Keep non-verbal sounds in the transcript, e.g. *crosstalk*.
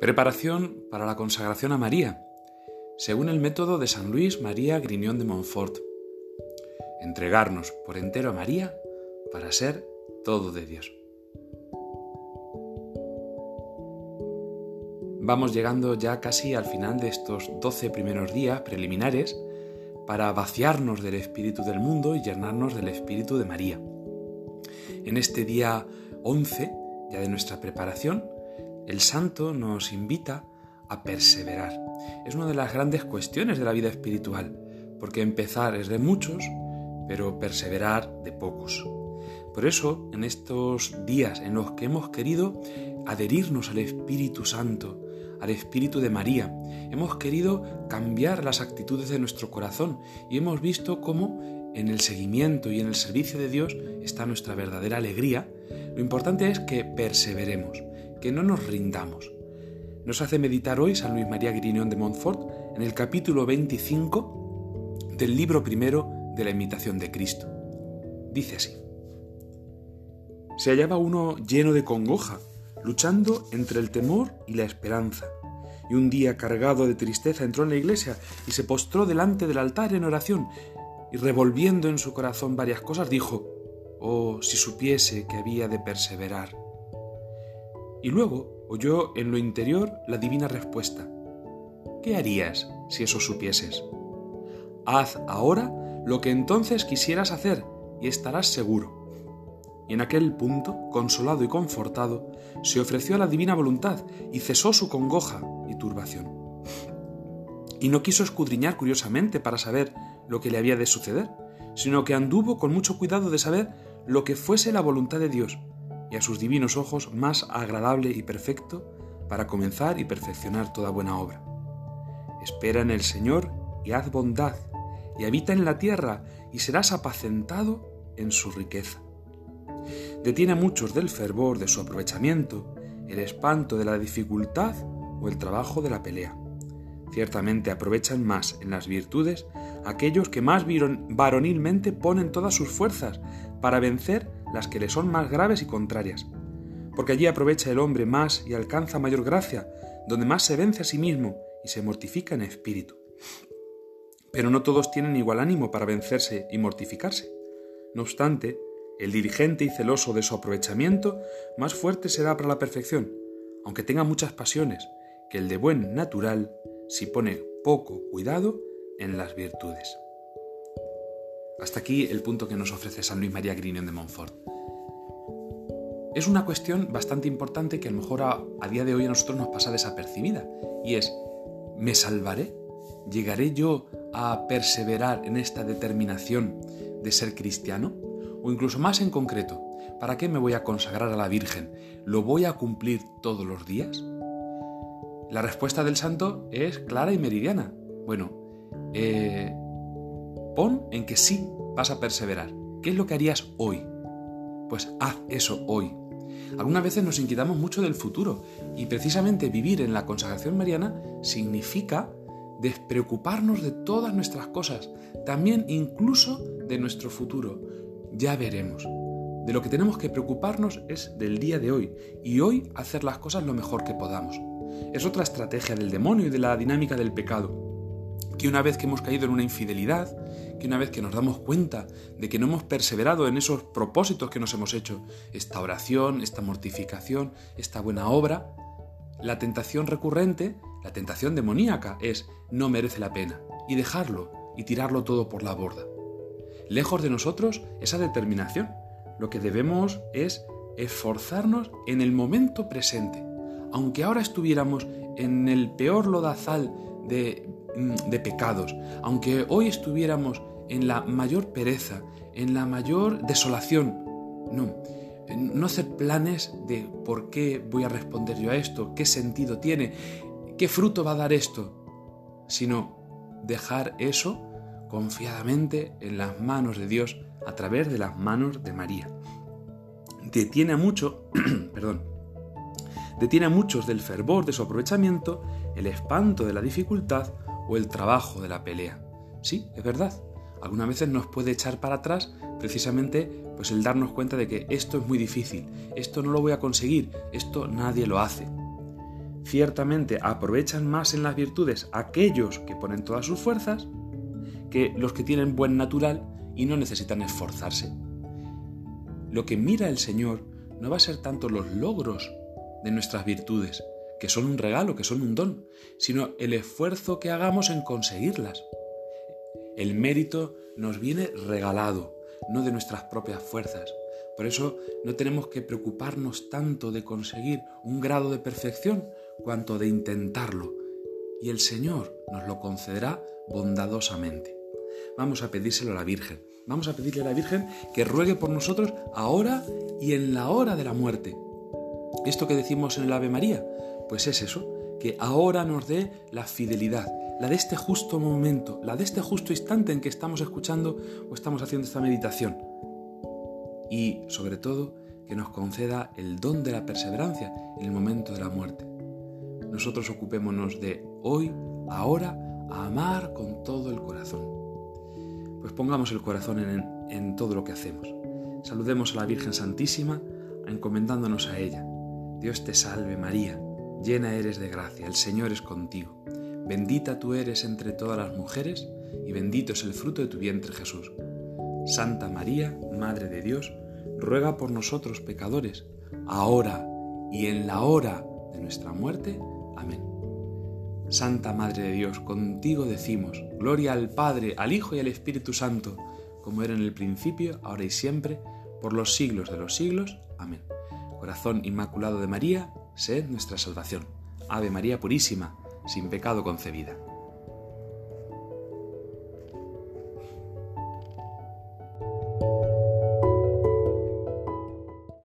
Preparación para la consagración a María, según el método de San Luis María Griñón de Montfort. Entregarnos por entero a María para ser todo de Dios. Vamos llegando ya casi al final de estos doce primeros días preliminares para vaciarnos del espíritu del mundo y llenarnos del espíritu de María. En este día 11, ya de nuestra preparación, el santo nos invita a perseverar. Es una de las grandes cuestiones de la vida espiritual, porque empezar es de muchos, pero perseverar de pocos. Por eso, en estos días en los que hemos querido adherirnos al Espíritu Santo, al Espíritu de María, hemos querido cambiar las actitudes de nuestro corazón y hemos visto cómo en el seguimiento y en el servicio de Dios está nuestra verdadera alegría, lo importante es que perseveremos, que no nos rindamos. Nos hace meditar hoy San Luis María Griñón de Montfort en el capítulo 25 del libro primero de la imitación de Cristo. Dice así. Se hallaba uno lleno de congoja, luchando entre el temor y la esperanza. Y un día cargado de tristeza entró en la iglesia y se postró delante del altar en oración, y revolviendo en su corazón varias cosas, dijo, Oh, si supiese que había de perseverar y luego oyó en lo interior la divina respuesta. ¿Qué harías si eso supieses? Haz ahora lo que entonces quisieras hacer y estarás seguro. Y en aquel punto, consolado y confortado, se ofreció a la divina voluntad y cesó su congoja y turbación. Y no quiso escudriñar curiosamente para saber lo que le había de suceder, sino que anduvo con mucho cuidado de saber lo que fuese la voluntad de Dios y a sus divinos ojos más agradable y perfecto para comenzar y perfeccionar toda buena obra. Espera en el Señor y haz bondad, y habita en la tierra y serás apacentado en su riqueza. Detiene a muchos del fervor de su aprovechamiento, el espanto de la dificultad o el trabajo de la pelea. Ciertamente aprovechan más en las virtudes aquellos que más varonilmente ponen todas sus fuerzas para vencer las que le son más graves y contrarias, porque allí aprovecha el hombre más y alcanza mayor gracia, donde más se vence a sí mismo y se mortifica en espíritu. Pero no todos tienen igual ánimo para vencerse y mortificarse. No obstante, el dirigente y celoso de su aprovechamiento más fuerte será para la perfección, aunque tenga muchas pasiones, que el de buen natural si pone poco cuidado en las virtudes. Hasta aquí el punto que nos ofrece San Luis María Grignon de Montfort. Es una cuestión bastante importante que a lo mejor a, día de hoy a nosotros nos pasa desapercibida, y es, ¿me salvaré? ¿Llegaré yo a perseverar en esta determinación de ser cristiano? O incluso más en concreto, ¿para qué me voy a consagrar a la Virgen? ¿Lo voy a cumplir todos los días? La respuesta del santo es clara y meridiana. Bueno, eh, pon en que sí vas a perseverar. ¿Qué es lo que harías hoy? Pues haz eso hoy. Algunas veces nos inquietamos mucho del futuro y precisamente vivir en la consagración mariana significa despreocuparnos de todas nuestras cosas, también incluso de nuestro futuro. Ya veremos. De lo que tenemos que preocuparnos es del día de hoy y hoy hacer las cosas lo mejor que podamos. Es otra estrategia del demonio y de la dinámica del pecado que una vez que hemos caído en una infidelidad, que una vez que nos damos cuenta de que no hemos perseverado en esos propósitos que nos hemos hecho, esta oración, esta mortificación, esta buena obra, la tentación recurrente, la tentación demoníaca es no merece la pena y dejarlo y tirarlo todo por la borda. Lejos de nosotros esa determinación. Lo que debemos es esforzarnos en el momento presente. Aunque ahora estuviéramos en el peor lodazal de de pecados, aunque hoy estuviéramos en la mayor pereza, en la mayor desolación, no, no hacer planes de por qué voy a responder yo a esto, qué sentido tiene, qué fruto va a dar esto, sino dejar eso confiadamente en las manos de Dios a través de las manos de María. Detiene a mucho, *clears throat* perdón, detiene a muchos del fervor de su aprovechamiento, el espanto de la dificultad o el trabajo de la pelea. Sí, es verdad. Algunas veces nos puede echar para atrás precisamente pues el darnos cuenta de que esto es muy difícil, esto no lo voy a conseguir, esto nadie lo hace. Ciertamente aprovechan más en las virtudes aquellos que ponen todas sus fuerzas que los que tienen buen natural y no necesitan esforzarse. Lo que mira el Señor no va a ser tanto los logros de nuestras virtudes, que son un regalo, que son un don, sino el esfuerzo que hagamos en conseguirlas. El mérito nos viene regalado, no de nuestras propias fuerzas. Por eso no tenemos que preocuparnos tanto de conseguir un grado de perfección cuanto de intentarlo. Y el Señor nos lo concederá bondadosamente. Vamos a pedírselo a la Virgen. Vamos a pedirle a la Virgen que ruegue por nosotros ahora y en la hora de la muerte. Esto que decimos en el Ave María, pues es eso, que ahora nos dé la fidelidad, la de este justo momento, la de este justo instante en que estamos escuchando o estamos haciendo esta meditación. Y sobre todo, que nos conceda el don de la perseverancia en el momento de la muerte. Nosotros ocupémonos de hoy, ahora, amar con todo el corazón. Pues pongamos el corazón en todo lo que hacemos. Saludemos a la Virgen Santísima, encomendándonos a ella. Dios te salve María llena eres de gracia, el Señor es contigo. Bendita tú eres entre todas las mujeres, y bendito es el fruto de tu vientre Jesús. Santa María, Madre de Dios, ruega por nosotros pecadores, ahora y en la hora de nuestra muerte. Amén. Santa Madre de Dios, contigo decimos, gloria al Padre, al Hijo y al Espíritu Santo, como era en el principio, ahora y siempre, por los siglos de los siglos. Amén. Corazón Inmaculado de María, sed nuestra salvación. Ave María Purísima, sin pecado concebida.